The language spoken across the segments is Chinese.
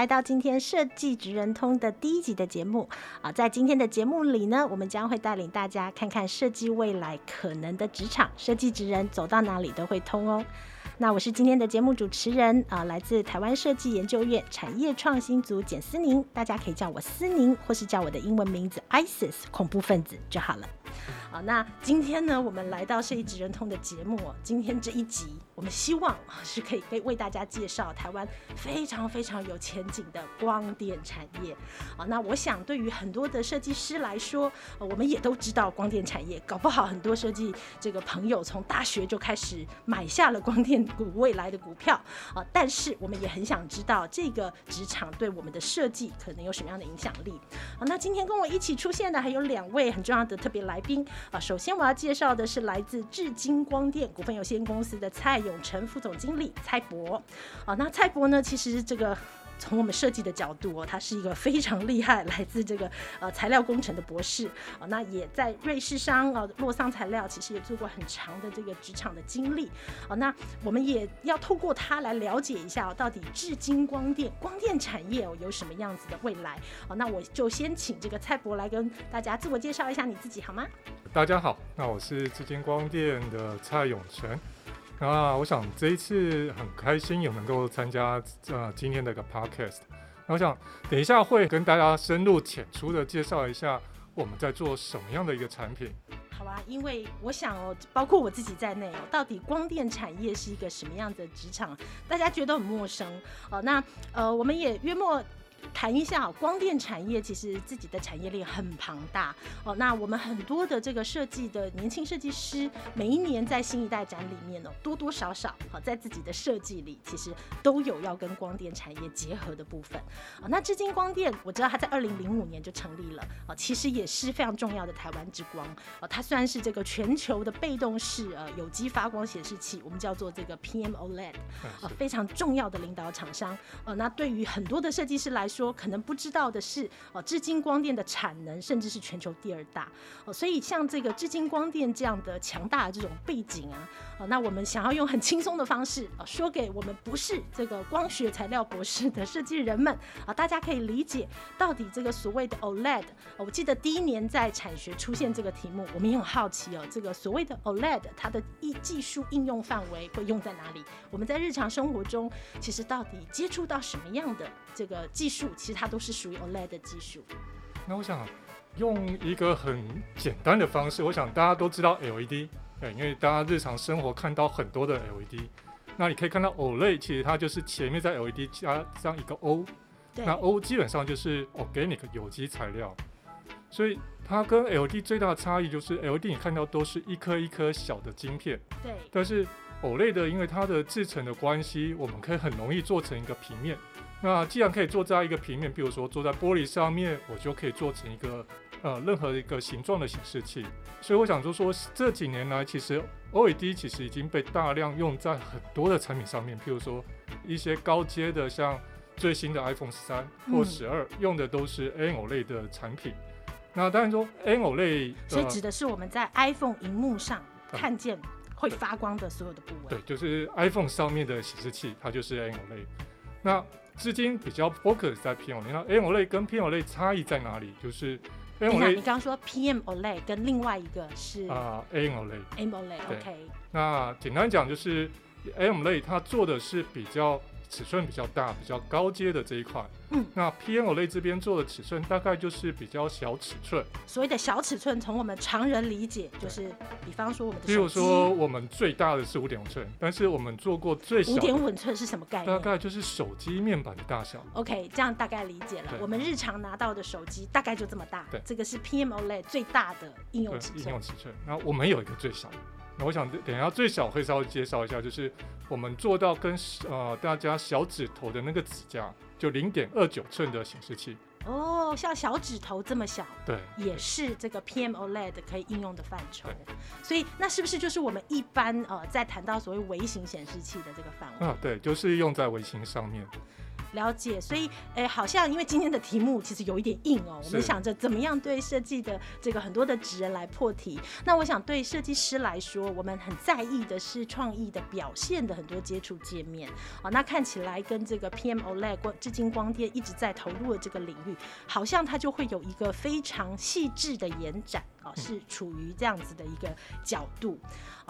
来到今天设计职人通的第一集的节目啊，在今天的节目里呢，我们将会带领大家看看设计未来可能的职场，设计职人走到哪里都会通哦。那我是今天的节目主持人啊，来自台湾设计研究院产业创新组简思宁，大家可以叫我思宁，或是叫我的英文名字 ISIS 恐怖分子就好了。好，那今天呢，我们来到设计职人通的节目，今天这一集。我们希望是可以为为大家介绍台湾非常非常有前景的光电产业啊。那我想对于很多的设计师来说，我们也都知道光电产业，搞不好很多设计这个朋友从大学就开始买下了光电股未来的股票啊。但是我们也很想知道这个职场对我们的设计可能有什么样的影响力啊。那今天跟我一起出现的还有两位很重要的特别来宾啊。首先我要介绍的是来自至今光电股份有限公司的蔡永成副总经理蔡博，啊，那蔡博呢？其实这个从我们设计的角度哦，他是一个非常厉害，来自这个呃材料工程的博士啊，那也在瑞士商啊洛桑材料，其实也做过很长的这个职场的经历啊。那我们也要透过他来了解一下，到底智晶光电光电产业有什么样子的未来啊？那我就先请这个蔡博来跟大家自我介绍一下你自己好吗？大家好，那我是智晶光电的蔡永成。那我想这一次很开心有能够参加呃今天的一个 podcast。那我想等一下会跟大家深入浅出的介绍一下我们在做什么样的一个产品。好啊，因为我想哦，包括我自己在内哦，到底光电产业是一个什么样的职场，大家觉得很陌生哦。那呃，我们也约莫。谈一下光电产业，其实自己的产业链很庞大哦。那我们很多的这个设计的年轻设计师，每一年在新一代展里面呢，多多少少好在自己的设计里，其实都有要跟光电产业结合的部分啊。那至今光电，我知道它在二零零五年就成立了啊，其实也是非常重要的台湾之光啊。它虽然是这个全球的被动式呃有机发光显示器，我们叫做这个 PM OLED 啊，非常重要的领导厂商啊。那对于很多的设计师来说，可能不知道的是，哦，智晶光电的产能甚至是全球第二大，哦，所以像这个智晶光电这样的强大的这种背景啊，哦，那我们想要用很轻松的方式啊，说给我们不是这个光学材料博士的设计人们啊，大家可以理解到底这个所谓的 OLED，我记得第一年在产学出现这个题目，我们也很好奇哦，这个所谓的 OLED 它的技技术应用范围会用在哪里？我们在日常生活中其实到底接触到什么样的这个技术？其实它都是属于 OLED 的技术。那我想用一个很简单的方式，我想大家都知道 LED，对，因为大家日常生活看到很多的 LED。那你可以看到 OLED，其实它就是前面在 LED 加上一个 O，那 O 基本上就是 Organic 有机材料。所以它跟 LED 最大的差异就是 LED 你看到都是一颗一颗小的晶片，对，但是 OLED 的因为它的制成的关系，我们可以很容易做成一个平面。那既然可以做在一个平面，比如说做在玻璃上面，我就可以做成一个呃任何一个形状的显示器。所以我想就说，这几年来，其实 OLED 其实已经被大量用在很多的产品上面，譬如说一些高阶的，像最新的 iPhone 十三或十二，用的都是 AMOLED 的产品。那当然说 AMOLED，所以指的是我们在 iPhone 荧幕上看见会发光的所有的部位。对，就是 iPhone 上面的显示器，它就是 AMOLED。那资金比较 focus 在 PMO 类，那 M O 类跟 PMO 类差异在哪里？就是 AMO 类，你刚刚说 PMO 类跟另外一个是啊 AMO 类，AMO 类 OK。那简单讲就是，A M 类，它做的是比较。尺寸比较大、比较高阶的这一块，嗯，那 PM OLED 这边做的尺寸大概就是比较小尺寸。所谓的小尺寸，从我们常人理解，就是比方说我们的，比如说我们最大的是五点五寸，但是我们做过最小五点五寸是什么概念？大概就是手机面板的大小。OK，这样大概理解了。我们日常拿到的手机大概就这么大。对，这个是 PM OLED 最大的应用尺寸。应用尺寸。然后我们有一个最小的。那我想等一下最小会稍微介绍一下，就是我们做到跟呃大家小指头的那个指甲，就零点二九寸的显示器。哦，像小指头这么小，对，也是这个 PM OLED 可以应用的范畴。所以那是不是就是我们一般呃在谈到所谓微型显示器的这个范围？啊，对，就是用在微型上面。了解，所以诶、欸，好像因为今天的题目其实有一点硬哦，我们想着怎么样对设计的这个很多的职人来破题。那我想对设计师来说，我们很在意的是创意的表现的很多接触界面啊。那看起来跟这个 PM OLED 光致金光电一直在投入的这个领域，好像它就会有一个非常细致的延展。哦，是处于这样子的一个角度，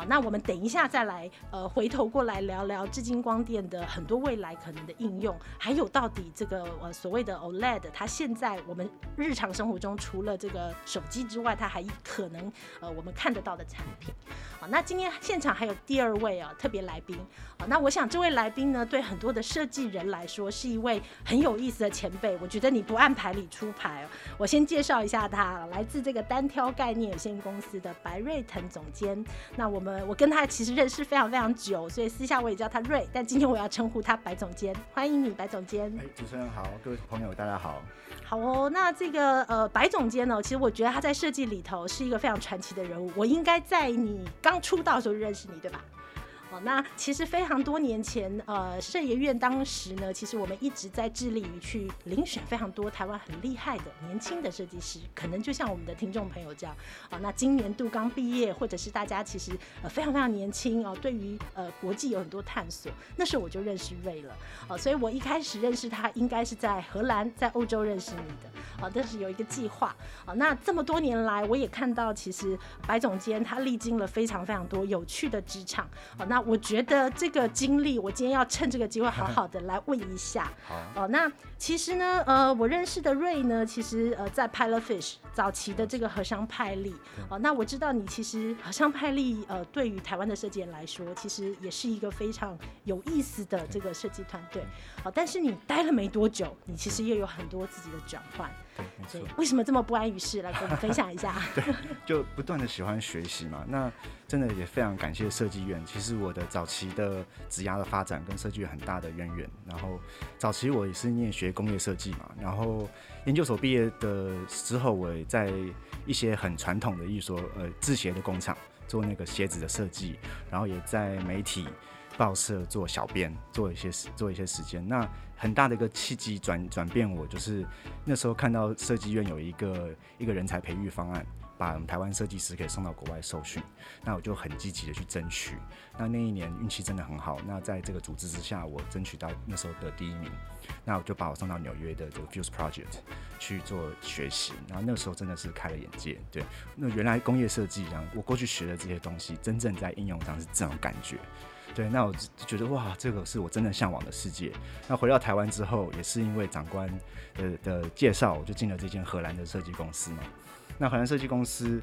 那我们等一下再来，呃，回头过来聊聊致金光电的很多未来可能的应用，还有到底这个呃所谓的 OLED，它现在我们日常生活中除了这个手机之外，它还可能呃我们看得到的产品。好，那今天现场还有第二位啊特别来宾，好，那我想这位来宾呢，对很多的设计人来说是一位很有意思的前辈。我觉得你不按牌理出牌，我先介绍一下他，来自这个单挑概念有限公司的白瑞腾总监，那我们我跟他其实认识非常非常久，所以私下我也叫他瑞，但今天我要称呼他白总监，欢迎你白总监。哎，主持人好，各位朋友大家好。好哦，那这个呃白总监呢，其实我觉得他在设计里头是一个非常传奇的人物，我应该在你刚出道的时候认识你，对吧？哦，那其实非常多年前，呃，设研院当时呢，其实我们一直在致力于去遴选非常多台湾很厉害的年轻的设计师，可能就像我们的听众朋友这样，啊，那今年度刚毕业，或者是大家其实呃非常非常年轻哦，对于呃国际有很多探索，那时候我就认识瑞了，哦，所以我一开始认识他应该是在荷兰，在欧洲认识你的，啊，但是有一个计划，啊，那这么多年来，我也看到其实白总监他历经了非常非常多有趣的职场，啊，那。我觉得这个经历，我今天要趁这个机会好好的来问一下。好哦，那其实呢，呃，我认识的瑞呢，其实呃，在 Pilotfish 早期的这个荷香派丽。哦，那我知道你其实荷香派丽，呃，对于台湾的设计人来说，其实也是一个非常有意思的这个设计团队。好，但是你待了没多久，你其实又有很多自己的转换。对，为什么这么不安于世？来跟我们分享一下。对，就不断的喜欢学习嘛。那真的也非常感谢设计院。其实我的早期的职涯的发展跟设计院很大的渊源。然后早期我也是念学工业设计嘛。然后研究所毕业的之后，我也在一些很传统的艺术呃制鞋的工厂做那个鞋子的设计，然后也在媒体报社做小编，做一些做一些时间。那很大的一个契机转转变，我就是那时候看到设计院有一个一个人才培育方案，把我们台湾设计师可以送到国外受训，那我就很积极的去争取。那那一年运气真的很好，那在这个组织之下，我争取到那时候的第一名，那我就把我送到纽约的这个 Fuse Project 去做学习。然后那时候真的是开了眼界，对，那原来工业设计，然后我过去学的这些东西，真正在应用上是这种感觉。对，那我就觉得哇，这个是我真的向往的世界。那回到台湾之后，也是因为长官的的介绍，我就进了这间荷兰的设计公司嘛。那荷兰设计公司，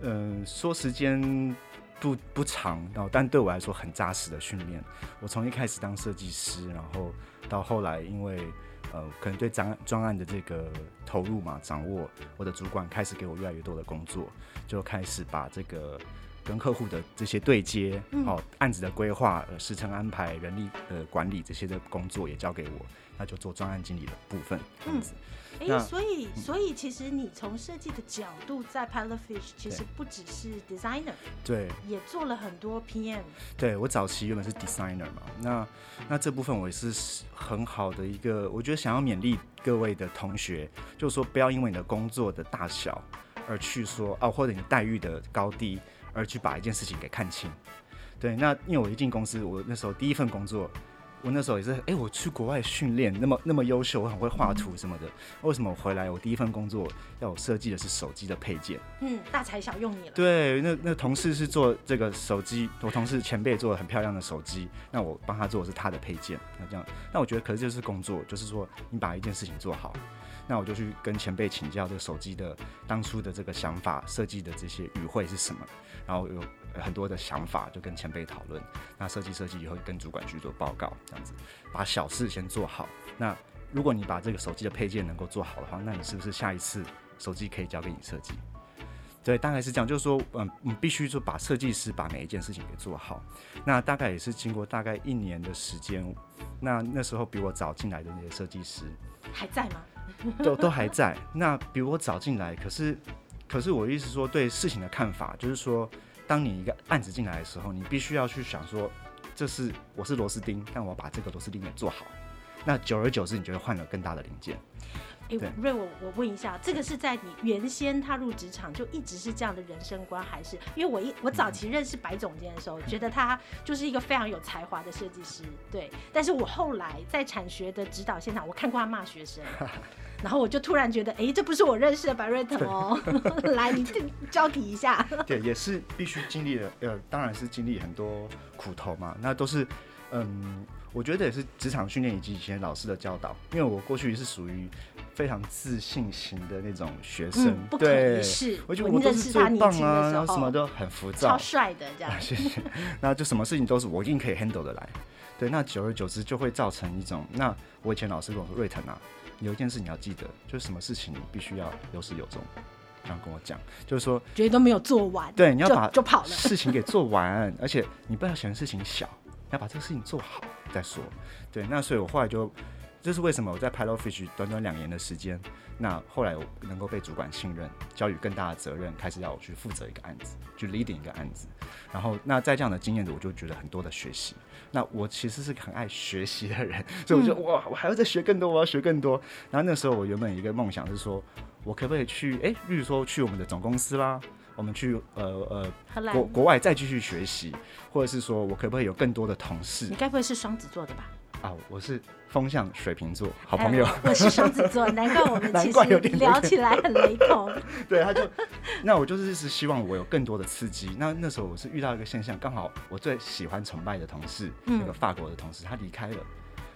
嗯、说时间不不长，然后但对我来说很扎实的训练。我从一开始当设计师，然后到后来，因为呃，可能对专专案的这个投入嘛，掌握我的主管开始给我越来越多的工作，就开始把这个。跟客户的这些对接，好、嗯、案子的规划、呃时程安排、人力呃管理这些的工作也交给我，那就做专案经理的部分这样子。哎、嗯欸，所以所以其实你从设计的角度在 Pilotfish 其实不只是 designer，对，也做了很多 PM。对，我早期原本是 designer 嘛，那那这部分我也是很好的一个，我觉得想要勉励各位的同学，就是说不要因为你的工作的大小而去说哦，或者你待遇的高低。而去把一件事情给看清，对，那因为我一进公司，我那时候第一份工作，我那时候也是，哎、欸，我去国外训练，那么那么优秀，我很会画图什么的，为什么我回来我第一份工作要我设计的是手机的配件？嗯，大材小用你了。对，那那同事是做这个手机，我同事前辈做了很漂亮的手机，那我帮他做的是他的配件，那这样，那我觉得可是就是工作，就是说你把一件事情做好。那我就去跟前辈请教这个手机的当初的这个想法，设计的这些语汇是什么，然后有很多的想法就跟前辈讨论。那设计设计以后跟主管去做报告，这样子把小事先做好。那如果你把这个手机的配件能够做好的话，那你是不是下一次手机可以交给你设计？对，大概是这样，就是说，嗯，你必须就把设计师把每一件事情给做好。那大概也是经过大概一年的时间，那那时候比我早进来的那些设计师还在吗？都都还在。那比我早进来，可是可是我的意思说，对事情的看法，就是说，当你一个案子进来的时候，你必须要去想说，这是我是螺丝钉，但我把这个螺丝钉给做好。那久而久之，你就会换了更大的零件。哎、欸，瑞，我我问一下，这个是在你原先踏入职场就一直是这样的人生观，还是因为我一我早期认识白总监的时候，觉得他就是一个非常有才华的设计师，对。但是我后来在产学的指导现场，我看过他骂学生，然后我就突然觉得，哎、欸，这不是我认识的白瑞腾哦。来，你交替一下。对，也是必须经历了，呃，当然是经历很多苦头嘛，那都是，嗯，我觉得也是职场训练以及以前老师的教导，因为我过去是属于。非常自信型的那种学生，嗯、不可一世。我觉得我都是最棒啊，然后什么都很浮躁，超帅的这样。谢谢。那就什么事情都是我一定可以 handle 的来。对，那久而久之就会造成一种，那我以前老师跟我说，瑞腾啊，有一件事你要记得，就是什么事情你必须要有始有终。这样跟我讲，就是说，觉得都没有做完，对，你要把就跑了事情给做完，而且你不要嫌事情小，要把这个事情做好再说。对，那所以我后来就。这是为什么我在 Pilotfish 短短两年的时间，那后来我能够被主管信任，交予更大的责任，开始要我去负责一个案子，去 leading 一个案子。然后那在这样的经验里，我就觉得很多的学习。那我其实是很爱学习的人，所以我就哇，我还要再学更多，我要学更多。然后那时候我原本一个梦想是说，我可不可以去，哎，例如说去我们的总公司啦，我们去呃呃国国外再继续学习，或者是说我可不可以有更多的同事？你该不会是双子座的吧？啊，我是风象水瓶座，好朋友。我是双子座，难怪我们其实聊起来很雷同。对，他就，那我就是一直希望我有更多的刺激。那那时候我是遇到一个现象，刚好我最喜欢崇拜的同事，嗯、那个法国的同事，他离开了，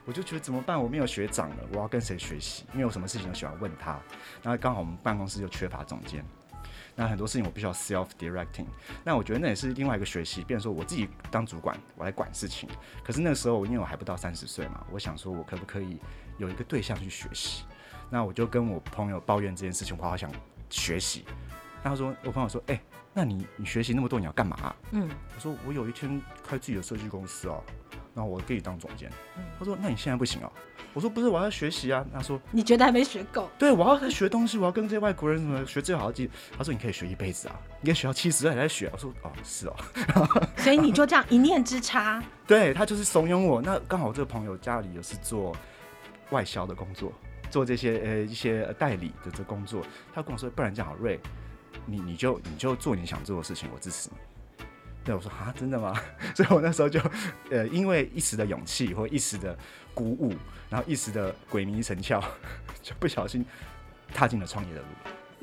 我就觉得怎么办？我没有学长了，我要跟谁学习？因为我什么事情都喜欢问他。然后刚好我们办公室就缺乏总监。那很多事情我必须要 self directing，那我觉得那也是另外一个学习，变成说我自己当主管，我来管事情。可是那个时候因为我还不到三十岁嘛，我想说我可不可以有一个对象去学习？那我就跟我朋友抱怨这件事情，我好想学习。那他说，我朋友说，哎、欸，那你你学习那么多，你要干嘛、啊？嗯，我说我有一天开自己的设计公司哦、啊，然后我可以当总监。他说，那你现在不行哦、啊。我说不是，我要学习啊。他说你觉得还没学够？对，我要在学东西，我要跟这些外国人什么学最好的技。他说你可以学一辈子啊，你可以学到七十岁还在学。我说哦，是哦。所以你就这样一念之差，对，他就是怂恿我。那刚好我这个朋友家里也是做外销的工作，做这些呃一些代理的这工作。他跟我说，不然这样好，瑞，你你就你就做你想做的事情，我支持你。对，我说啊，真的吗？所以我那时候就呃因为一时的勇气或一时的。鼓舞，然后一时的鬼迷神窍，就不小心踏进了创业的路。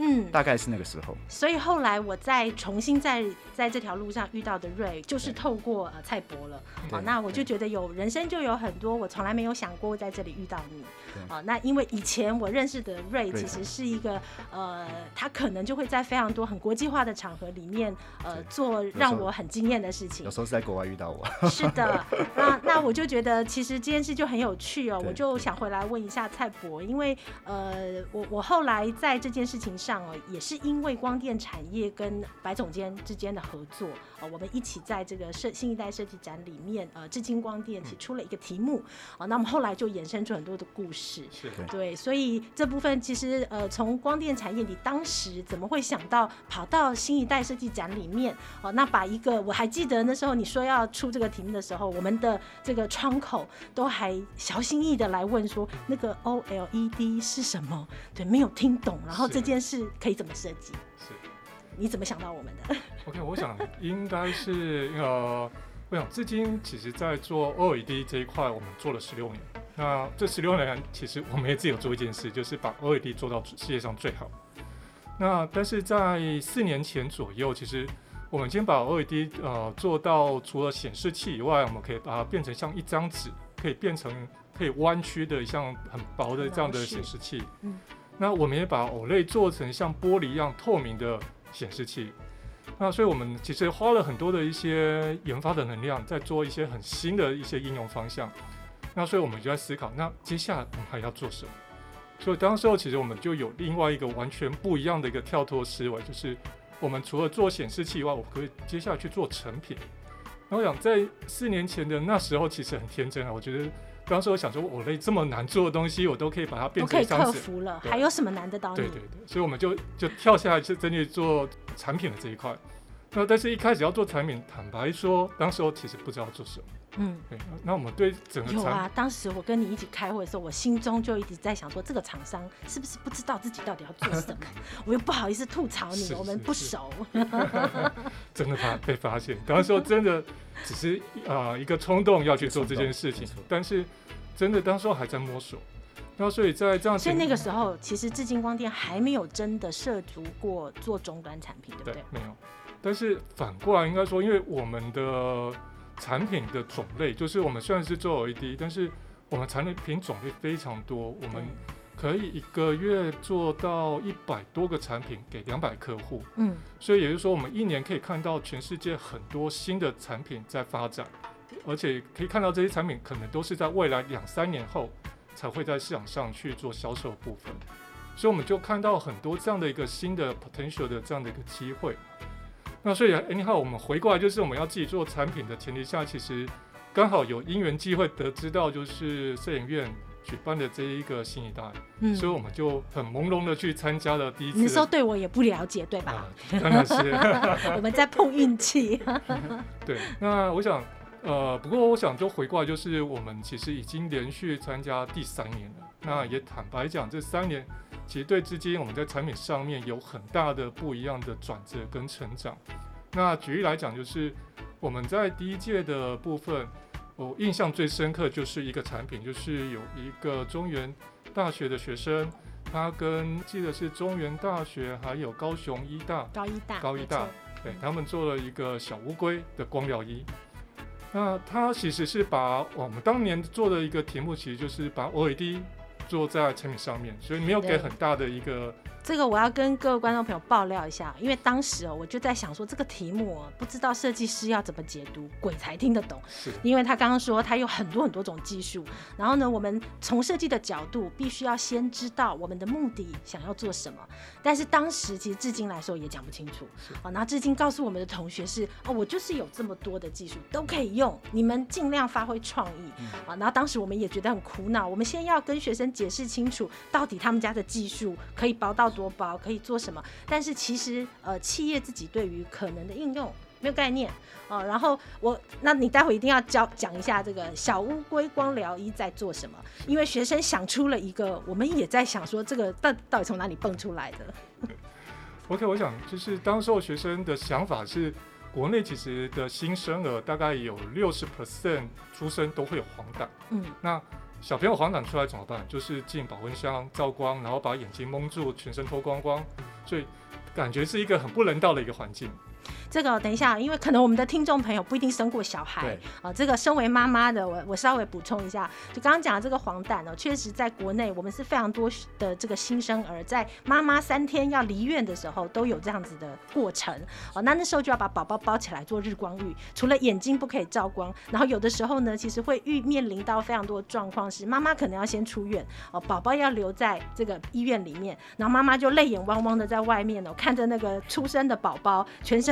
嗯，大概是那个时候。所以后来我再重新在在这条路上遇到的瑞，就是透过呃蔡博了。哦，那我就觉得有人生就有很多我从来没有想过在这里遇到你。哦，那因为以前我认识的瑞其实是一个呃，他可能就会在非常多很国际化的场合里面呃做让我很惊艳的事情。有时候是在国外遇到我。是的，那那我就觉得其实这件事就很有趣哦，我就想回来问一下蔡博，因为呃我我后来在这件事情上。上哦，也是因为光电产业跟白总监之间的合作，呃，我们一起在这个设新一代设计展里面，呃，智晶光电提出了一个题目，啊，那么后来就衍生出很多的故事，是对，所以这部分其实，呃，从光电产业你当时怎么会想到跑到新一代设计展里面，哦，那把一个我还记得那时候你说要出这个题目的时候，我们的这个窗口都还小心翼翼的来问说，那个 OLED 是什么？对，没有听懂，然后这件事。可以怎么设计？是，你怎么想到我们的？OK，我想应该是呃，我想至今其实在做 OLED 这一块，我们做了十六年。那这十六年，其实我们也自己有做一件事，就是把 OLED 做到世界上最好。那但是在四年前左右，其实我们先把 OLED 呃做到除了显示器以外，我们可以把它变成像一张纸，可以变成可以弯曲的，像很薄的这样的显示器。嗯。那我们也把 OLED 做成像玻璃一样透明的显示器。那所以我们其实花了很多的一些研发的能量，在做一些很新的一些应用方向。那所以我们就在思考，那接下来我们还要做什么？所以当时候其实我们就有另外一个完全不一样的一个跳脱思维，就是我们除了做显示器以外，我可以接下来去做成品。那我想在四年前的那时候，其实很天真啊，我觉得。当时我想说，我类这么难做的东西，我都可以把它变成一张纸，可以克服了，还有什么难得到你？对对对，所以我们就就跳下来，去真的做产品的这一块。那但是一开始要做产品，坦白说，当时我其实不知道做什么。嗯，对。那我们对整个有啊，当时我跟你一起开会的时候，我心中就一直在想说，这个厂商是不是不知道自己到底要做什么？我又不好意思吐槽你，我们不熟。真的怕被发现，当时我真的只是啊、呃、一个冲动要去做这件事情，但是。真的，当时候还在摸索，然后所以在这样，所以那个时候，其实智晶光电还没有真的涉足过做终端产品，对不对？对，没有。但是反过来应该说，因为我们的产品的种类，就是我们虽然是做 LED，但是我们产品种类非常多，我们可以一个月做到一百多个产品给两百客户。嗯，所以也就是说，我们一年可以看到全世界很多新的产品在发展。而且可以看到这些产品可能都是在未来两三年后才会在市场上去做销售的部分，所以我们就看到很多这样的一个新的 potential 的这样的一个机会。那所以，anyhow，我们回过来就是我们要自己做产品的前提下，其实刚好有因缘机会得知到就是摄影院举办的这一个新一代，嗯，所以我们就很朦胧的去参加了第一次。那时候对我也不了解，对吧？当然是，我们在碰运气。对，那我想。呃，不过我想就回过来，就是我们其实已经连续参加第三年了。那也坦白讲，这三年其实对资金我们在产品上面有很大的不一样的转折跟成长。那举例来讲，就是我们在第一届的部分，我印象最深刻就是一个产品，就是有一个中原大学的学生，他跟记得是中原大学还有高雄医大、高医大、高医大，对，他们做了一个小乌龟的光疗仪。那他其实是把我们当年做的一个题目，其实就是把 OLED 做在产品上面，所以没有给很大的一个。这个我要跟各位观众朋友爆料一下，因为当时哦，我就在想说这个题目哦，不知道设计师要怎么解读，鬼才听得懂。是，因为他刚刚说他有很多很多种技术，然后呢，我们从设计的角度必须要先知道我们的目的想要做什么。但是当时其实至今来说也讲不清楚。啊，然后至今告诉我们的同学是哦，我就是有这么多的技术都可以用，你们尽量发挥创意。啊，然后当时我们也觉得很苦恼，我们先要跟学生解释清楚，到底他们家的技术可以包到。多包可以做什么？但是其实呃，企业自己对于可能的应用没有概念哦。然后我，那你待会一定要教讲一下这个小乌龟光疗衣在做什么？因为学生想出了一个，我们也在想说这个到到底从哪里蹦出来的？OK，我想就是当时候学生的想法是，国内其实的新生儿大概有六十 percent 出生都会有黄疸。嗯，那。小朋友黄疸出来怎么办？就是进保温箱照光，然后把眼睛蒙住，全身脱光光，所以感觉是一个很不人道的一个环境。这个等一下，因为可能我们的听众朋友不一定生过小孩啊。这个身为妈妈的我，我稍微补充一下，就刚刚讲的这个黄疸呢，确实在国内我们是非常多的这个新生儿在妈妈三天要离院的时候都有这样子的过程哦。那那时候就要把宝宝包起来做日光浴，除了眼睛不可以照光，然后有的时候呢，其实会遇面临到非常多的状况是妈妈可能要先出院哦，宝宝要留在这个医院里面，然后妈妈就泪眼汪汪的在外面哦，看着那个出生的宝宝全身。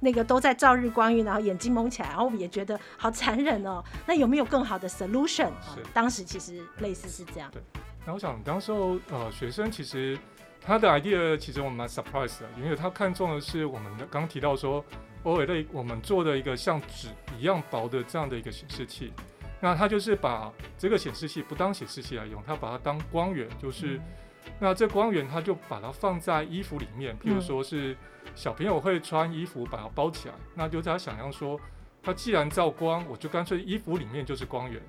那个都在照日光浴，然后眼睛蒙起来，然后我们也觉得好残忍哦。那有没有更好的 solution？是当时其实类似是这样。对。那我想当时候呃，学生其实他的 idea 其实我们蛮 surprise 的，因为他看中的是我们的刚刚提到说 OLED 我们做的一个像纸一样薄的这样的一个显示器。那他就是把这个显示器不当显示器来用，他把它当光源，就是、嗯、那这光源他就把它放在衣服里面，比如说是。小朋友会穿衣服把它包起来，那就他想象说，他既然照光，我就干脆衣服里面就是光源，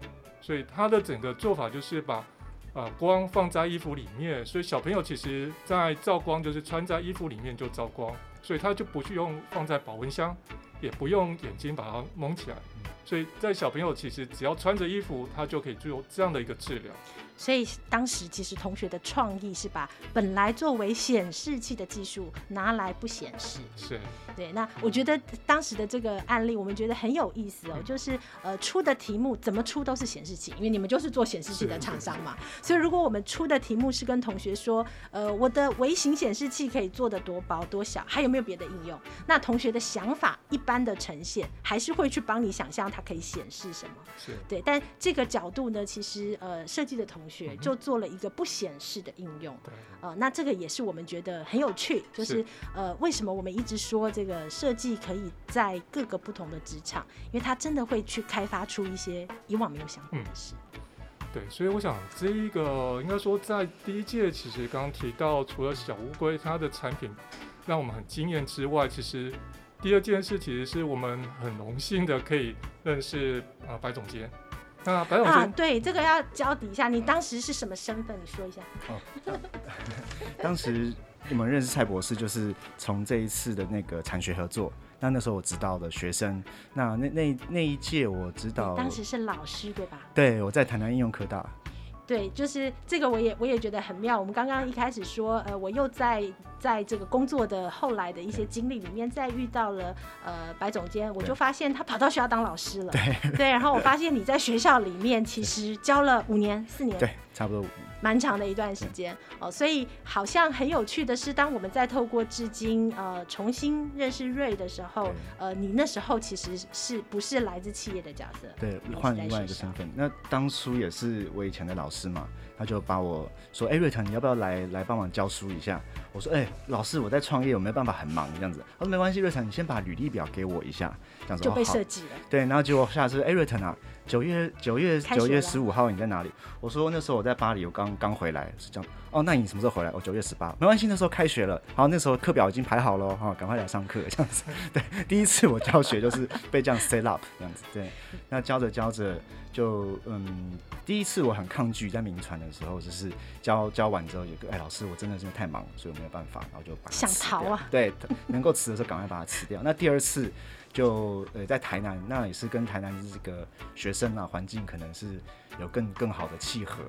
所以他的整个做法就是把啊、呃、光放在衣服里面，所以小朋友其实在照光就是穿在衣服里面就照光，所以他就不去用放在保温箱，也不用眼睛把它蒙起来，所以在小朋友其实只要穿着衣服，他就可以做这样的一个治疗。所以当时其实同学的创意是把本来作为显示器的技术拿来不显示。是。对，那我觉得当时的这个案例，我们觉得很有意思哦，嗯、就是呃出的题目怎么出都是显示器，因为你们就是做显示器的厂商嘛。所以如果我们出的题目是跟同学说，呃我的微型显示器可以做的多薄多小，还有没有别的应用？那同学的想法一般的呈现，还是会去帮你想象它可以显示什么。是。对，但这个角度呢，其实呃设计的同学就做了一个不显示的应用。对、嗯。呃，那这个也是我们觉得很有趣，就是，是呃为什么我们一直说这个。设计可以在各个不同的职场，因为它真的会去开发出一些以往没有想过的事。嗯，对，所以我想这一个应该说在第一届，其实刚刚提到，除了小乌龟它的产品让我们很惊艳之外，其实第二件事其实是我们很荣幸的可以认识啊白总监。啊，对，这个要交底一下，你当时是什么身份？你说一下。哦，当时。我们认识蔡博士，就是从这一次的那个产学合作。那那时候我指导的学生，那那那那一届我指导，当时是老师对吧？对，我在台南应用科大。对，就是这个，我也我也觉得很妙。我们刚刚一开始说，呃，我又在在这个工作的后来的一些经历里面，再遇到了呃白总监，我就发现他跑到学校当老师了。对对，然后我发现你在学校里面其实教了五年、四年，对，差不多。蛮长的一段时间哦，所以好像很有趣的是，当我们在透过至今呃重新认识瑞的时候，呃，你那时候其实是不是来自企业的角色？对，换另外一个身份。那当初也是我以前的老师嘛，他就把我说：“哎、欸，瑞腾，你要不要来来帮忙教书一下？”我说：“哎、欸，老师，我在创业，我没有办法很忙这样子。”他说：“没关系，瑞腾，你先把履历表给我一下，这样子。”就被设计了。对，然后结果下次，哎、欸，瑞腾啊。九月九月九月十五号你在哪里？我说那时候我在巴黎，我刚刚回来，是这样。哦，那你什么时候回来？我九月十八，没关系，那时候开学了。好，那时候课表已经排好了，哈，赶快来上课这样子。对，第一次我教学就是被这样 set up 这样子。对，那教着教着就嗯，第一次我很抗拒在名传的时候，就是教教完之后有个哎老师，我真的真的太忙了，所以我没有办法，然后就把想逃啊。对，能够辞的时候赶快把它辞掉。那第二次。就呃在台南，那也是跟台南这个学生啊环境可能是有更更好的契合，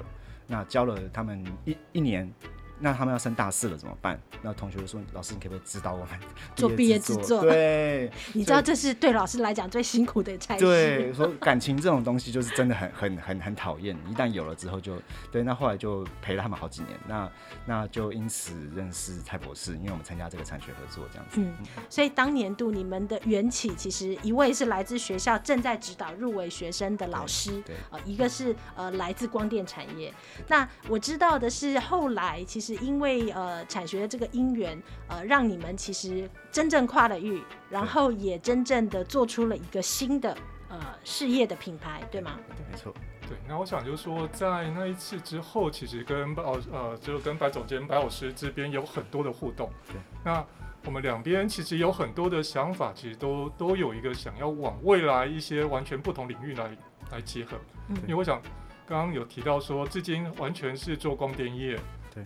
那教了他们一一年。那他们要升大四了怎么办？那同学就说：“老师，你可不可以指导我们 做毕业制作？”对，你知道这是对老师来讲最辛苦的差事。对，说感情这种东西就是真的很很很很讨厌。一旦有了之后就对，那后来就陪了他们好几年。那那就因此认识蔡博士，因为我们参加这个产学合作这样子。嗯，所以当年度你们的缘起其实一位是来自学校正在指导入围学生的老师，呃，一个是呃来自光电产业。那我知道的是后来其实。是因为呃产学的这个因缘，呃让你们其实真正跨了域，然后也真正的做出了一个新的呃事业的品牌，对吗？对，没错。对，那我想就是说，在那一次之后，其实跟白呃就是跟白总监白老师这边有很多的互动。对，那我们两边其实有很多的想法，其实都都有一个想要往未来一些完全不同领域来来结合。嗯，因为我想刚刚有提到说，至今完全是做光电业。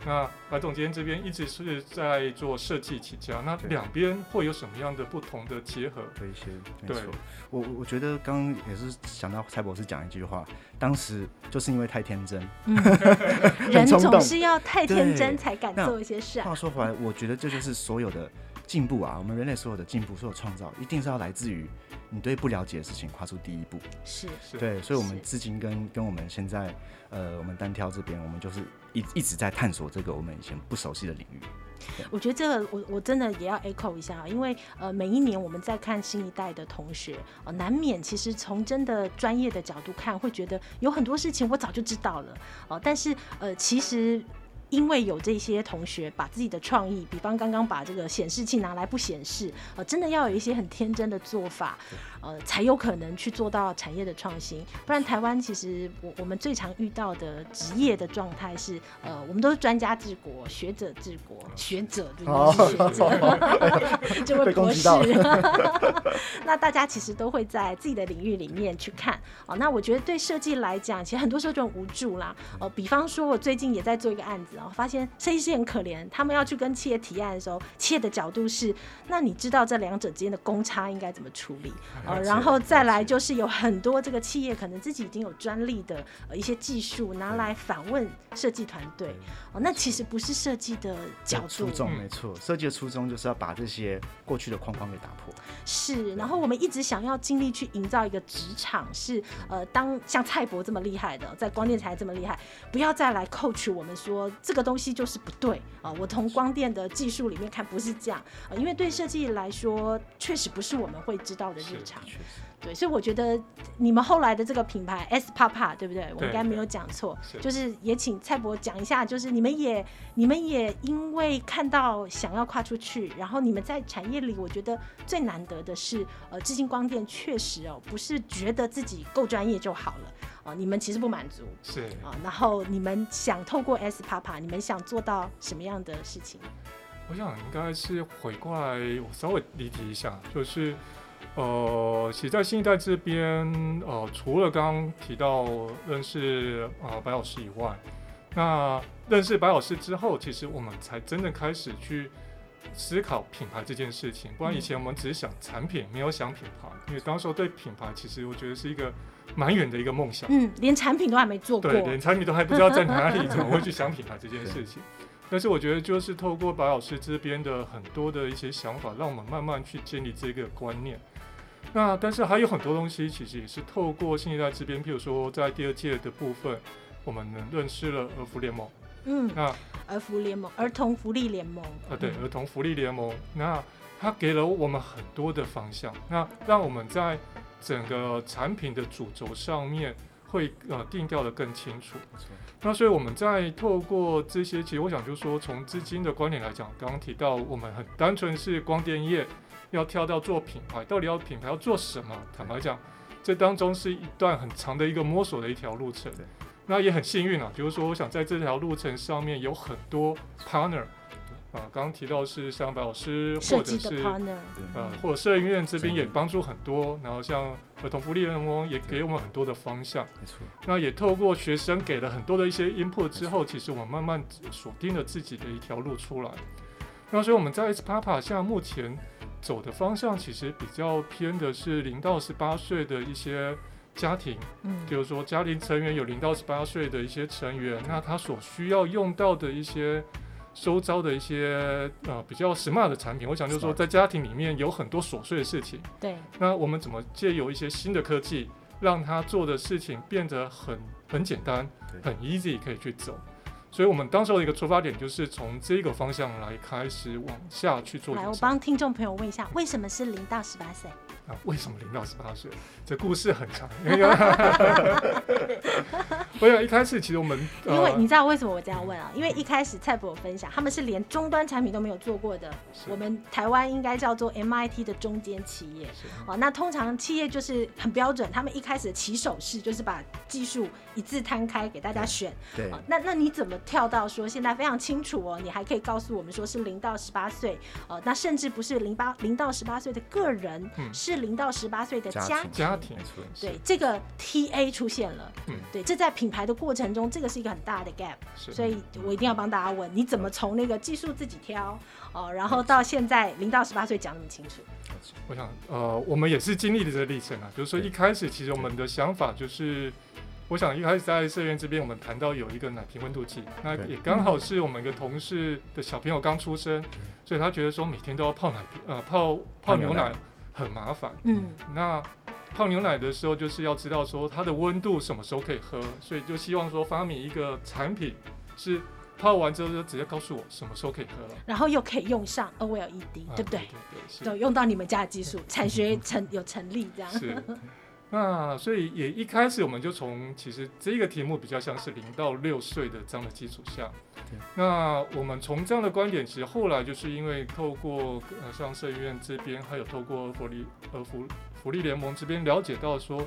那白总监这边一直是在做设计起家，那两边会有什么样的不同的结合？对一些，没错。我我觉得刚刚也是想到蔡博士讲一句话，当时就是因为太天真，嗯、人总是要太天真才敢做一些事啊。话说回来，我觉得这就是所有的进步啊，我们人类所有的进步，所有创造，一定是要来自于你对不了解的事情跨出第一步。是是，对，所以我们至今跟跟我们现在。呃，我们单挑这边，我们就是一一直在探索这个我们以前不熟悉的领域。我觉得这个，我我真的也要 echo 一下啊，因为呃，每一年我们在看新一代的同学，呃，难免其实从真的专业的角度看，会觉得有很多事情我早就知道了哦，但是呃，其实。因为有这些同学把自己的创意，比方刚刚把这个显示器拿来不显示，呃，真的要有一些很天真的做法，呃，才有可能去做到产业的创新。不然台湾其实我我们最常遇到的职业的状态是，呃，我们都是专家治国，学者治国，学者就是学者，这位博士。那大家其实都会在自己的领域里面去看，哦，那我觉得对设计来讲，其实很多时候就很无助啦。哦，比方说我最近也在做一个案子。发现设计师很可怜，他们要去跟企业提案的时候，企业的角度是：那你知道这两者之间的公差应该怎么处理？呃，然后再来就是有很多这个企业可能自己已经有专利的呃一些技术拿来反问设计团队，哦，那其实不是设计的角度，初衷没错，设计的初衷就是要把这些过去的框框给打破。是，然后我们一直想要尽力去营造一个职场，是呃，当像蔡博这么厉害的，在光电产业这么厉害，不要再来 coach 我们说这个东西就是不对啊，呃，我从光电的技术里面看不是这样，呃，因为对设计来说确实不是我们会知道的日常。对，所以我觉得你们后来的这个品牌 S Papa 对不对？我应该没有讲错，就是也请蔡博讲一下，就是你们也你们也因为看到想要跨出去，然后你们在产业里，我觉得最难得的是，呃，智信光电确实哦，不是觉得自己够专业就好了，啊、呃，你们其实不满足，是啊、呃，然后你们想透过 S Papa，你们想做到什么样的事情？我想应该是回过来，我稍微离题一下，就是。呃，其实在新一代这边，呃，除了刚刚提到认识啊、呃、白老师以外，那认识白老师之后，其实我们才真正开始去思考品牌这件事情。不然以前我们只是想产品，没有想品牌。因为当时候对品牌，其实我觉得是一个蛮远的一个梦想。嗯，连产品都还没做过。对，连产品都还不知道在哪里，怎么会去想品牌这件事情？但是我觉得，就是透过白老师这边的很多的一些想法，让我们慢慢去建立这个观念。那但是还有很多东西，其实也是透过新一代这边，譬如说在第二届的部分，我们认识了儿福联盟。嗯，那儿福联盟，儿童福利联盟。啊，对，儿童福利联盟。那它给了我们很多的方向，那让我们在整个产品的主轴上面会呃定调的更清楚。那所以我们在透过这些，其实我想就是说，从资金的观点来讲，刚刚提到我们很单纯是光电业。要跳到做品牌，到底要品牌要做什么？坦白讲，这当中是一段很长的一个摸索的一条路程。那也很幸运啊，就是说，我想在这条路程上面有很多 partner 啊，刚刚提到是像白老师，或者是呃，或者摄影院这边也帮助很多。然后像儿童福利联盟也给我们很多的方向。没错。那也透过学生给了很多的一些 input 之后，其实我们慢慢锁定了自己的一条路出来。那所以我们在 XPAPA 现在目前。走的方向其实比较偏的是零到十八岁的一些家庭，嗯，就是说家庭成员有零到十八岁的一些成员，那他所需要用到的一些收招的一些呃比较 smart 的产品，我想就是说在家庭里面有很多琐碎的事情，对，那我们怎么借由一些新的科技，让他做的事情变得很很简单，很 easy 可以去走。所以，我们当时的一个出发点就是从这个方向来开始往下去做。来，我帮听众朋友问一下，为什么是零到十八岁？啊，为什么零到十八岁？这故事很长。我想一开始其实我们，因为你知道为什么我这样问啊？因为一开始蔡博分享，他们是连终端产品都没有做过的。我们台湾应该叫做 MIT 的中间企业。哦，那通常企业就是很标准，他们一开始的起手式就是把技术一字摊开给大家选。对。哦，那那你怎么跳到说现在非常清楚哦？你还可以告诉我们说是零到十八岁哦，那甚至不是零八零到十八岁的个人，嗯、是零到十八岁的家庭。家庭。对，这个 TA 出现了。嗯。对，这在品牌的过程中，这个是一个很大的 gap，所以我一定要帮大家问，你怎么从那个技术自己挑哦，然后到现在零到十八岁讲那么清楚？我想，呃，我们也是经历了这个历程啊，就是说一开始其实我们的想法就是，我想一开始在社员这边，我们谈到有一个奶瓶温度计，那也刚好是我们一个同事的小朋友刚出生，所以他觉得说每天都要泡奶瓶，呃，泡泡牛奶很麻烦，嗯，那。泡牛奶的时候，就是要知道说它的温度什么时候可以喝，所以就希望说发明一个产品，是泡完之后就直接告诉我什么时候可以喝了，然后又可以用上 OLED，对不对？对对对，都用到你们家的技术，产学成有成立这样。是。那所以也一开始我们就从其实这个题目比较像是零到六岁的这样的基础下，那我们从这样的观点，其实后来就是因为透过呃像社院这边，还有透过福利呃福。福利联盟这边了解到说，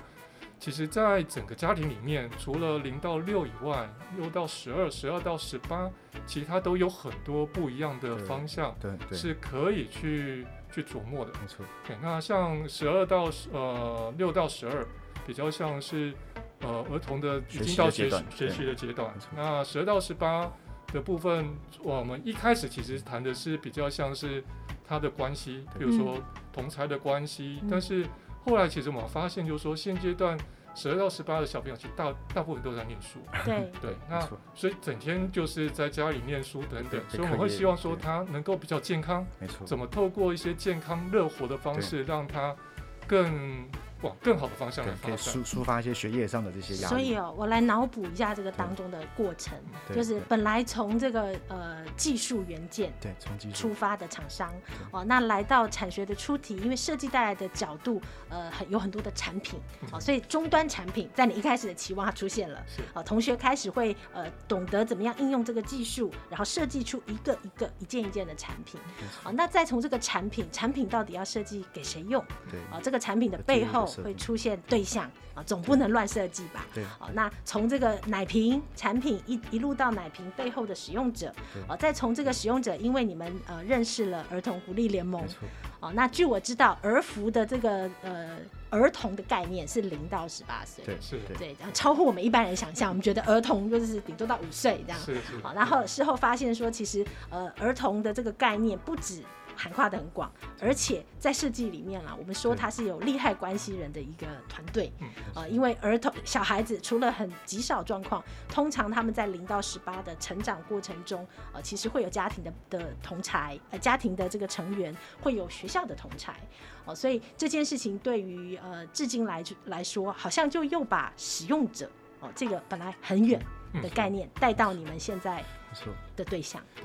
其实，在整个家庭里面，除了零到六以外，六到十二、十二到十八，其实它都有很多不一样的方向，对，对，是可以去去琢磨的。没错。对，那像十二到呃六到十二，比较像是呃儿童的已经到学习学习的阶段。那十二到十八的部分，我们一开始其实谈的是比较像是他的关系，比如说同才的关系，嗯、但是。后来其实我们发现，就是说现阶段十二到十八的小朋友，其实大大部分都在念书。对 对，那所以整天就是在家里念书等等，所以我们会希望说他能够比较健康。没错。怎么透过一些健康乐活的方式，让他更。往更好的方向来发展，抒抒发一些学业上的这些压力。所以哦，我来脑补一下这个当中的过程，就是本来从这个呃技术元件对从技术出发的厂商哦，那来到产学的出题，因为设计带来的角度呃很有很多的产品哦，所以终端产品在你一开始的期望它出现了，哦，同学开始会呃懂得怎么样应用这个技术，然后设计出一个一个一件一件的产品。哦，那再从这个产品，产品到底要设计给谁用？对啊，这个产品的背后。会出现对象啊，总不能乱设计吧？对，哦，那从这个奶瓶产品一一路到奶瓶背后的使用者，哦，再从这个使用者，因为你们呃认识了儿童福利联盟，哦，那据我知道，儿福的这个呃儿童的概念是零到十八岁，对，是，对，然后超乎我们一般人想象，我们觉得儿童就是顶多到五岁这样，是是，好，然后事后发现说，其实呃儿童的这个概念不止。涵盖的很广，而且在设计里面啦，我们说它是有利害关系人的一个团队，啊、呃，因为儿童小孩子除了很极少状况，通常他们在零到十八的成长过程中，呃，其实会有家庭的的同才，呃，家庭的这个成员会有学校的同才，哦、呃，所以这件事情对于呃至今来来说，好像就又把使用者哦、呃，这个本来很远的概念带到你们现在的对象，对。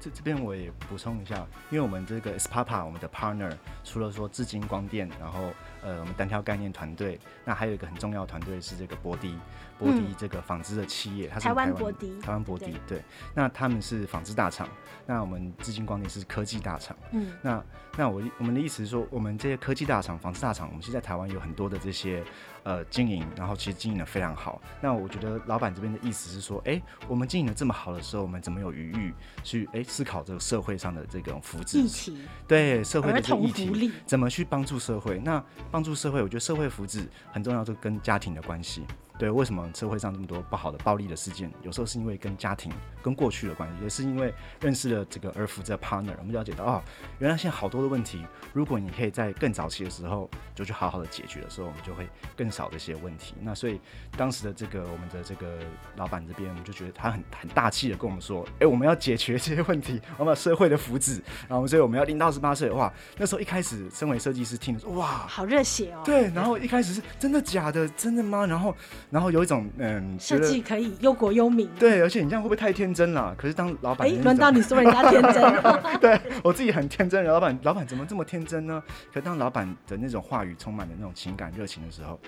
这这边我也补充一下，因为我们这个 SPAPA 我们的 partner 除了说至金光电，然后呃我们单挑概念团队，那还有一个很重要的团队是这个博迪，博迪这个纺织的企业，它是台湾博迪，台湾博迪对，对，那他们是纺织大厂，那我们资金光电是科技大厂，嗯，那那我我们的意思是说，我们这些科技大厂、纺织大厂，我们现在台湾有很多的这些。呃，经营，然后其实经营的非常好。那我觉得老板这边的意思是说，哎，我们经营的这么好的时候，我们怎么有余裕去哎思考这个社会上的这种福祉？议题对社会的这个议题，怎么去帮助社会？那帮助社会，我觉得社会福祉很重要，就跟家庭的关系。对，为什么社会上这么多不好的暴力的事件？有时候是因为跟家庭、跟过去的关系，也是因为认识了这个儿福这个 partner，我们了解到哦，原来现在好多的问题，如果你可以在更早期的时候就去好好的解决的时候，我们就会更少这些问题。那所以当时的这个我们的这个老板这边，我们就觉得他很很大气的跟我们说，哎，我们要解决这些问题，我们要社会的福祉，然后所以我们要零到十八岁，哇，那时候一开始身为设计师听的说，哇，好热血哦。对，然后一开始是真的假的，真的吗？然后。然后有一种嗯，设计可以忧国忧民。对，而且你这样会不会太天真了？可是当老板，哎，轮到你说人家天真。对我自己很天真，老板，老板怎么这么天真呢？可当老板的那种话语充满了那种情感热情的时候。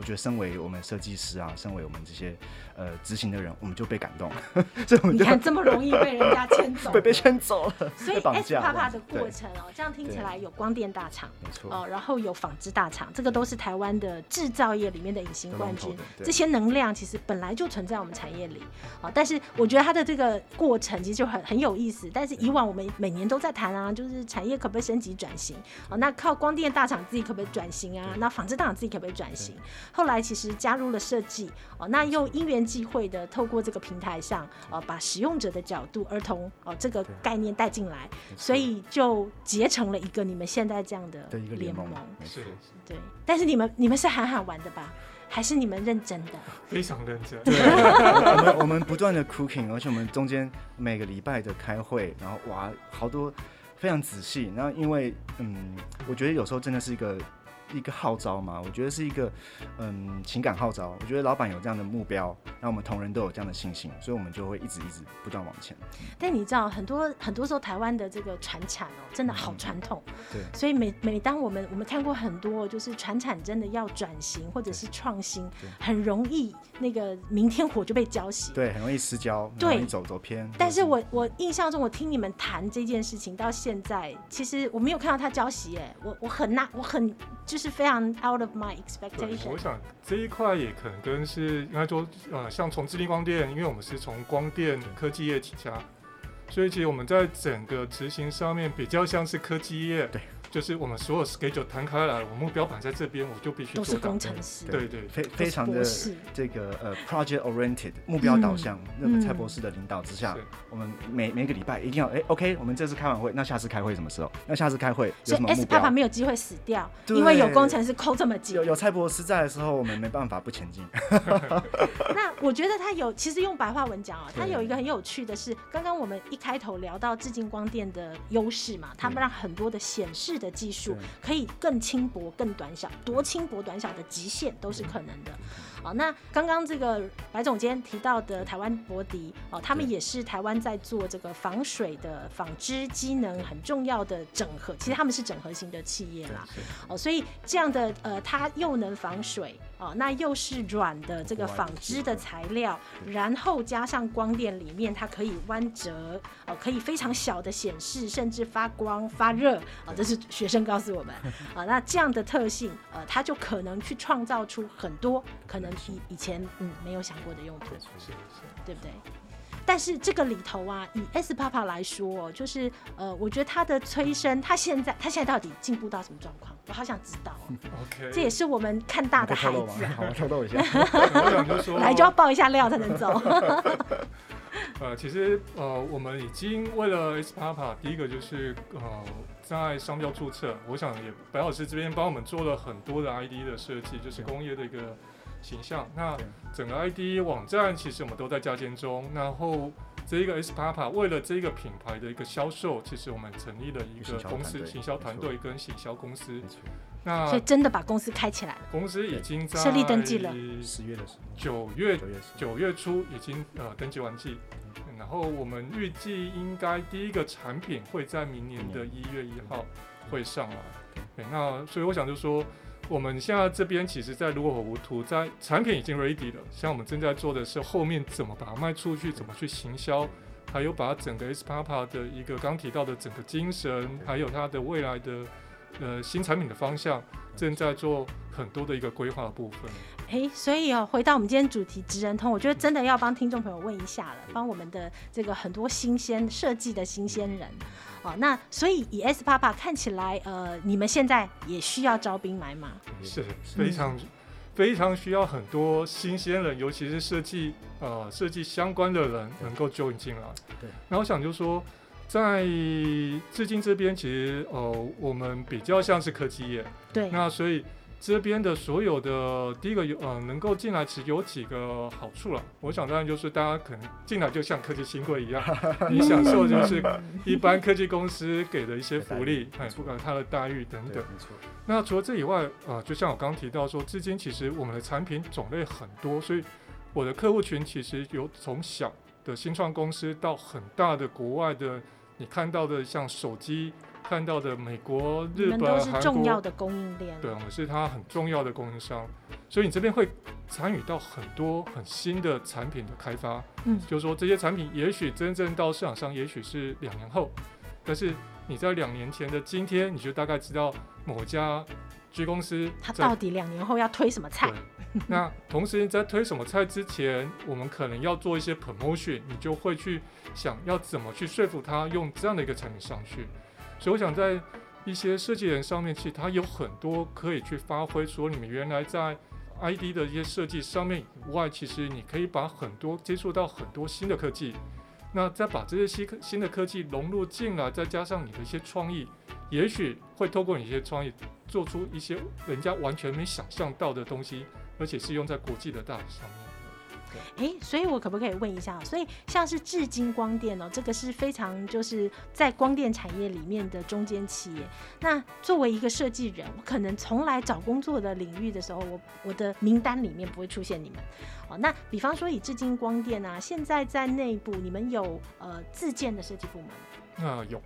我觉得，身为我们设计师啊，身为我们这些呃执行的人，我们就被感动。所以我们就你看，这么容易被人家 牵走，被被牵走了。所以 Espapa 的过程哦，这样听起来有光电大厂，没错哦，然后有纺织大厂，这个都是台湾的制造业里面的隐形冠军。这些能量其实本来就存在我们产业里啊，但是我觉得它的这个过程其实就很很有意思。但是以往我们每年都在谈啊，就是产业可不可以升级转型啊？那靠光电大厂自己可不可以转型啊？那纺织大厂自己可不可以转型？后来其实加入了设计哦，那又因缘际会的透过这个平台上哦，把使用者的角度、儿童哦这个概念带进来，所以就结成了一个你们现在这样的联盟。是，对。但是你们你们是喊喊玩的吧？还是你们认真的？非常认真。对，我们我们不断的 cooking，而且我们中间每个礼拜的开会，然后哇，好多非常仔细。然后因为嗯，我觉得有时候真的是一个。一个号召嘛，我觉得是一个嗯情感号召。我觉得老板有这样的目标，那我们同仁都有这样的信心，所以我们就会一直一直不断往前。但你知道，很多很多时候台湾的这个传产哦，真的好传统。嗯、对。所以每每当我们我们看过很多，就是传产真的要转型或者是创新，很容易那个明天火就被浇熄。对，很容易失焦，对，容易走走偏。但是我我印象中，我听你们谈这件事情到现在，其实我没有看到他浇熄。哎，我我很纳，我很就是。非常 out of my expectation。我想这一块也可能跟是应该说，呃，像从智利光电，因为我们是从光电科技业起家，所以其实我们在整个执行上面比较像是科技业。对。就是我们所有 schedule 摊开来，我目标摆在这边，我就必须都是工程师，对对，非非常的这个呃 project oriented 目标导向。那个蔡博士的领导之下，我们每每个礼拜一定要哎 OK，我们这次开完会，那下次开会什么时候？那下次开会有什么目标？所以 S-PAPA 没有机会死掉，因为有工程师抠这么紧。有有蔡博士在的时候，我们没办法不前进。那我觉得他有，其实用白话文讲啊，他有一个很有趣的是，刚刚我们一开头聊到致敬光电的优势嘛，他们让很多的显示的技术可以更轻薄、更短小，多轻薄短小的极限都是可能的。好，那刚刚这个白总监提到的台湾博迪哦，他们也是台湾在做这个防水的纺织机能很重要的整合，其实他们是整合型的企业啦。哦，所以这样的呃，它又能防水哦，那又是软的这个纺织的材料，然后加上光电里面它可以弯折哦，可以非常小的显示，甚至发光发热啊，这是学生告诉我们啊。那这样的特性呃，它就可能去创造出很多可能。以以前嗯没有想过的用途，是是，对不对？但是这个里头啊，以 S-PAPA 来说，就是呃，我觉得他的催生，他现在他现在到底进步到什么状况？我好想知道。OK，这也是我们看大的孩子。好，我透露一下。来就要爆一下料才能走。呃，其实呃，我们已经为了 S-PAPA，第一个就是呃，在商标注册，我想也白老师这边帮我们做了很多的 ID 的设计，就是工业的一个。形象，那整个 ID 网站其实我们都在加建中。然后这一个 S-PAPA 为了这个品牌的一个销售，其实我们成立了一个公司行销团队跟行销公司。那所以真的把公司开起来了。公司已经在设立登记了，十月的时候，九月九月初已经呃登记完毕。然后我们预计应该第一个产品会在明年的一月一号会上来。对，那所以我想就说。我们现在这边其实，在如火如荼，在产品已经 ready 了。像我们正在做的是后面怎么把它卖出去，怎么去行销，还有把整个 S-PAPA 的一个刚提到的整个精神，还有它的未来的呃新产品的方向，正在做很多的一个规划部分。诶，所以哦，回到我们今天主题职人通，我觉得真的要帮听众朋友问一下了，帮我们的这个很多新鲜设计的新鲜人。哦，那所以以 S-PAPA 看起来，呃，你们现在也需要招兵买马，是非常、嗯、非常需要很多新鲜人，尤其是设计呃设计相关的人能够 join 进来。对，那我想就是说，在至今这边，其实呃我们比较像是科技业，对，那所以。这边的所有的第一个有呃能够进来其实有几个好处了，我想当然就是大家可能进来就像科技新贵一样，你享受就是一般科技公司给的一些福利，哎，不管它的待遇等等。那除了这以外，呃，就像我刚刚提到说，至今其实我们的产品种类很多，所以我的客户群其实有从小的新创公司到很大的国外的，你看到的像手机。看到的美国、日本、韩国，重要的供应链，对，我们是它很重要的供应商，所以你这边会参与到很多很新的产品的开发。嗯，就是说这些产品也许真正到市场上，也许是两年后，但是你在两年前的今天，你就大概知道某家 G 公司它到底两年后要推什么菜。那同时在推什么菜之前，我们可能要做一些 promotion，你就会去想要怎么去说服他用这样的一个产品上去。所以我想在一些设计人上面，其实它有很多可以去发挥。除了你们原来在 ID 的一些设计上面以外，其实你可以把很多接触到很多新的科技，那再把这些新新的科技融入进来，再加上你的一些创意，也许会透过你一些创意，做出一些人家完全没想象到的东西，而且是用在国际的大上面。哎，所以我可不可以问一下？所以像是至今光电哦，这个是非常就是在光电产业里面的中间企业。那作为一个设计人，我可能从来找工作的领域的时候，我我的名单里面不会出现你们。哦，那比方说以至今光电啊，现在在内部你们有呃自建的设计部门？啊，有。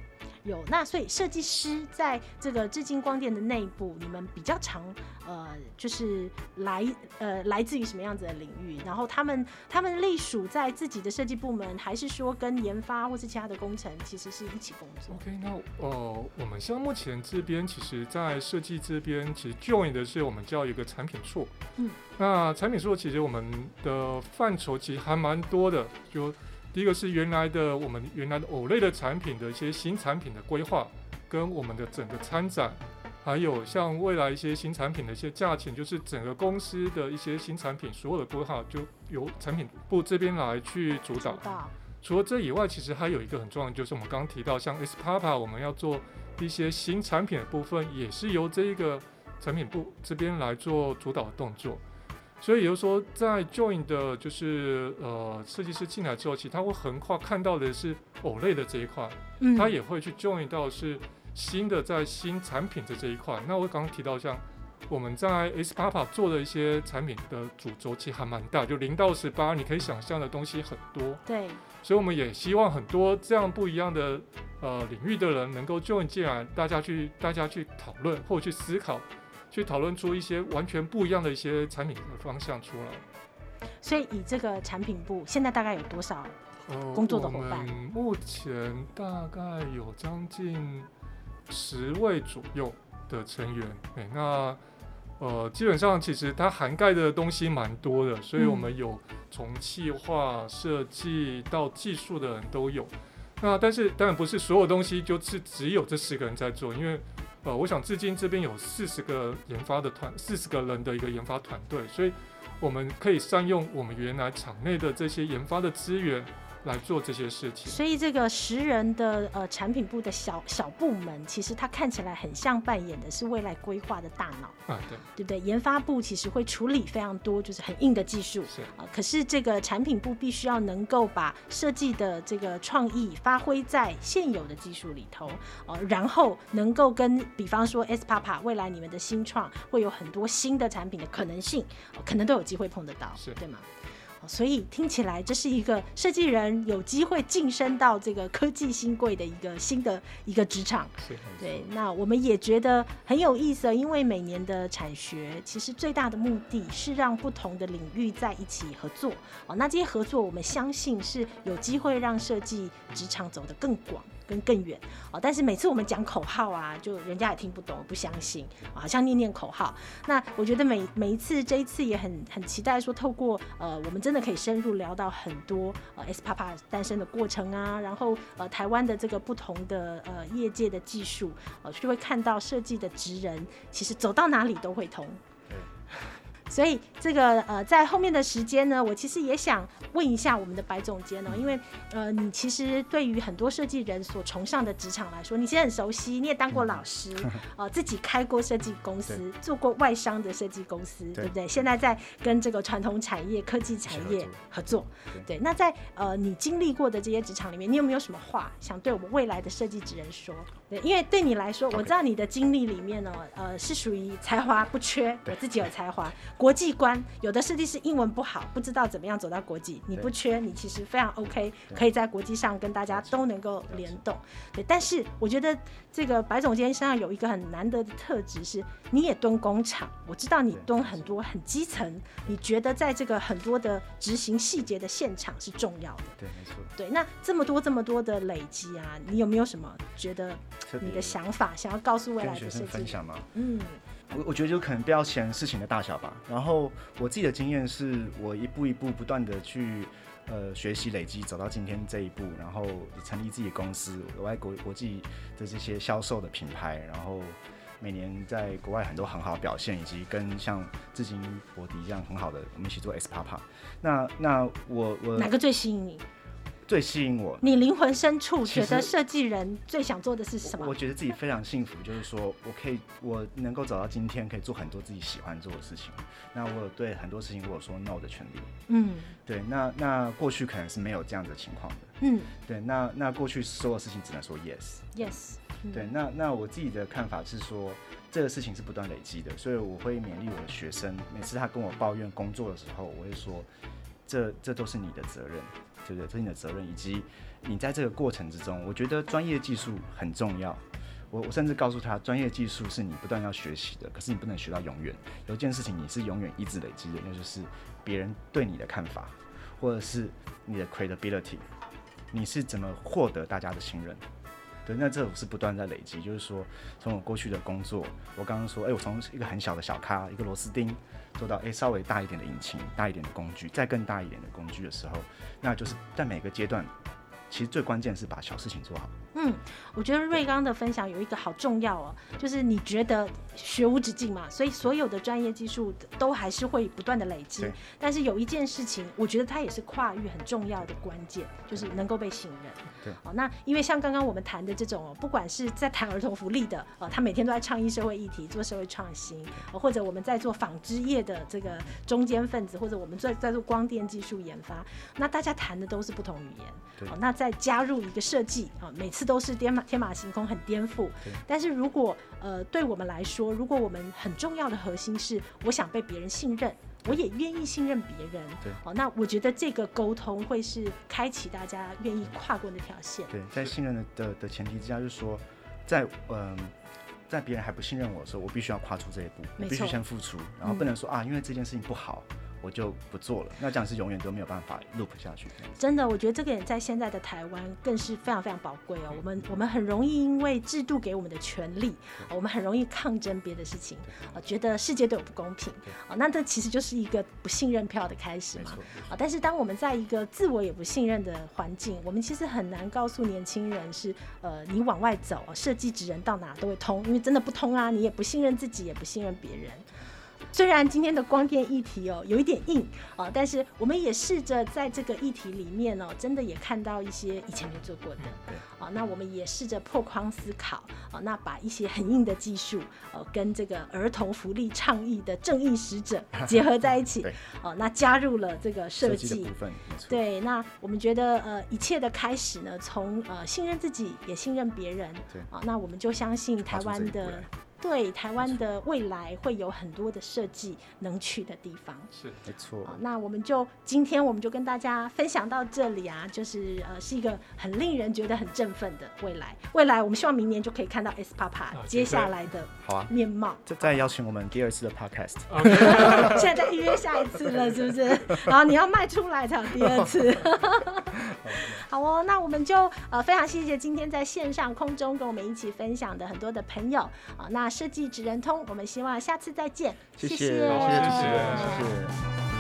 有，那所以设计师在这个致敬光电的内部，你们比较常呃，就是来呃来自于什么样子的领域？然后他们他们隶属在自己的设计部门，还是说跟研发或是其他的工程其实是一起工作？OK，那呃，我们像目前这边，其实在设计这边，其实 join 的是我们叫一个产品处。嗯，那产品处其实我们的范畴其实还蛮多的，就。第一个是原来的我们原来的 OLED 的产品的一些新产品的规划，跟我们的整个参展，还有像未来一些新产品的一些价钱，就是整个公司的一些新产品所有的规划，就由产品部这边来去主导。除了这以外，其实还有一个很重要的，就是我们刚刚提到，像 S Papa 我们要做一些新产品的部分，也是由这一个产品部这边来做主导的动作。所以也就是说，在 Join 的，就是呃设计师进来之后，其实他会横跨看到的是 OLED 的这一块，嗯，他也会去 Join 到是新的在新产品的这一块。那我刚刚提到像我们在 S Papa 做的一些产品的主轴其实还蛮大，就零到十八，你可以想象的东西很多。对。所以我们也希望很多这样不一样的呃领域的人能够 Join 进来，大家去大家去讨论或去思考。去讨论出一些完全不一样的一些产品的方向出来。所以以这个产品部现在大概有多少工作的伙伴？呃、目前大概有将近十位左右的成员。欸、那呃基本上其实它涵盖的东西蛮多的，所以我们有从企划设计到技术的人都有。那但是当然不是所有东西就是只有这四个人在做，因为。呃，我想至今这边有四十个研发的团，四十个人的一个研发团队，所以我们可以善用我们原来场内的这些研发的资源。来做这些事情，所以这个十人的呃产品部的小小部门，其实它看起来很像扮演的是未来规划的大脑。啊，对，对不对？研发部其实会处理非常多就是很硬的技术，是。啊，可是这个产品部必须要能够把设计的这个创意发挥在现有的技术里头，呃，然后能够跟比方说 S Papa 未来你们的新创会有很多新的产品的可能性，可能都有机会碰得到，是。对吗？所以听起来，这是一个设计人有机会晋升到这个科技新贵的一个新的一个职场。对，那我们也觉得很有意思，因为每年的产学其实最大的目的是让不同的领域在一起合作。哦，那这些合作，我们相信是有机会让设计职场走得更广。跟更远哦，但是每次我们讲口号啊，就人家也听不懂，不相信，好像念念口号。那我觉得每每一次这一次也很很期待说，透过呃，我们真的可以深入聊到很多呃 S Papa 诞生的过程啊，然后呃台湾的这个不同的呃业界的技术，呃就会看到设计的职人其实走到哪里都会通。所以这个呃，在后面的时间呢，我其实也想问一下我们的白总监呢，因为呃，你其实对于很多设计人所崇尚的职场来说，你其实很熟悉，你也当过老师，呃，自己开过设计公司，做过外商的设计公司，对不对？现在在跟这个传统产业、科技产业合作，对。那在呃，你经历过的这些职场里面，你有没有什么话想对我们未来的设计职人说？对，因为对你来说，我知道你的经历里面呢，呃，是属于才华不缺，我自己有才华。国际观，有的设计师英文不好，不知道怎么样走到国际。你不缺，你其实非常 OK，可以在国际上跟大家都能够联动。对，但是我觉得这个白总监身上有一个很难得的特质是，你也蹲工厂。我知道你蹲很多很基层，你觉得在这个很多的执行细节的现场是重要的。对，没错。对，那这么多这么多的累积啊，你有没有什么觉得你的想法想要告诉未来的设计分享吗？嗯。我我觉得就可能不要嫌事情的大小吧。然后我自己的经验是，我一步一步不断的去呃学习累积，走到今天这一步，然后成立自己公司，外国国际的这些销售的品牌，然后每年在国外很多很好的表现，以及跟像至今博迪一样很好的，我们一起做 S Papa。那那我我哪个最吸引你？最吸引我，你灵魂深处觉得设计人最想做的是什么？我，觉得自己非常幸福，就是说我可以，我能够走到今天，可以做很多自己喜欢做的事情。那我有对很多事情我有说 no 的权利。嗯，对。那那过去可能是没有这样的情况的。嗯，对。那那过去所有事情只能说 yes。yes。对。那那我自己的看法是说，这个事情是不断累积的，所以我会勉励我的学生，每次他跟我抱怨工作的时候，我会说，这这都是你的责任。对不对？这是你的责任，以及你在这个过程之中，我觉得专业技术很重要。我我甚至告诉他，专业技术是你不断要学习的，可是你不能学到永远。有一件事情你是永远一直累积的，那就是别人对你的看法，或者是你的 credibility，你是怎么获得大家的信任？对，那这种是不断在累积。就是说，从我过去的工作，我刚刚说，哎，我从一个很小的小咖，一个螺丝钉。做到诶，稍微大一点的引擎，大一点的工具，再更大一点的工具的时候，那就是在每个阶段，其实最关键是把小事情做好。嗯，我觉得瑞刚的分享有一个好重要哦，就是你觉得学无止境嘛，所以所有的专业技术都还是会不断的累积。但是有一件事情，我觉得它也是跨域很重要的关键，就是能够被信任。对。哦，那因为像刚刚我们谈的这种哦，不管是在谈儿童福利的，呃，他每天都在倡议社会议题，做社会创新，或者我们在做纺织业的这个中间分子，或者我们在在做光电技术研发，那大家谈的都是不同语言。对。哦，那再加入一个设计啊，每次。都是天马天马行空，很颠覆。但是如果呃，对我们来说，如果我们很重要的核心是，我想被别人信任，我也愿意信任别人。对，哦，那我觉得这个沟通会是开启大家愿意跨过那条线。对，在信任的的的前提之下，就是说，在嗯、呃，在别人还不信任我的时候，我必须要跨出这一步，我必须先付出，然后不能说、嗯、啊，因为这件事情不好。我就不做了，那这样是永远都没有办法 loop 下去。真的，我觉得这个也在现在的台湾更是非常非常宝贵哦。我们我们很容易因为制度给我们的权利，我们很容易抗争别的事情，啊，觉得世界对我不公平，啊，那这其实就是一个不信任票的开始嘛。啊，但是当我们在一个自我也不信任的环境，我们其实很难告诉年轻人是，呃，你往外走，设计职人到哪都会通，因为真的不通啊，你也不信任自己，也不信任别人。虽然今天的光电议题哦有一点硬啊，但是我们也试着在这个议题里面哦，真的也看到一些以前没做过的。对。啊，那我们也试着破框思考啊，那把一些很硬的技术呃跟这个儿童福利倡议的正义使者 结合在一起。对。哦，那加入了这个设计部分。对。那我们觉得呃一切的开始呢，从呃信任自己也信任别人。对。啊，那我们就相信台湾的。对台湾的未来会有很多的设计能去的地方，是没错。那我们就今天我们就跟大家分享到这里啊，就是呃是一个很令人觉得很振奋的未来。未来我们希望明年就可以看到 SPAPA 接下来的好啊面貌。再再邀请我们第二次的 Podcast，现在在预约下一次了，是不是？然后你要卖出来才有第二次。好哦，那我们就呃非常谢谢今天在线上空中跟我们一起分享的很多的朋友啊，那。设计职人通，我们希望下次再见。谢谢，谢谢，谢谢。谢谢。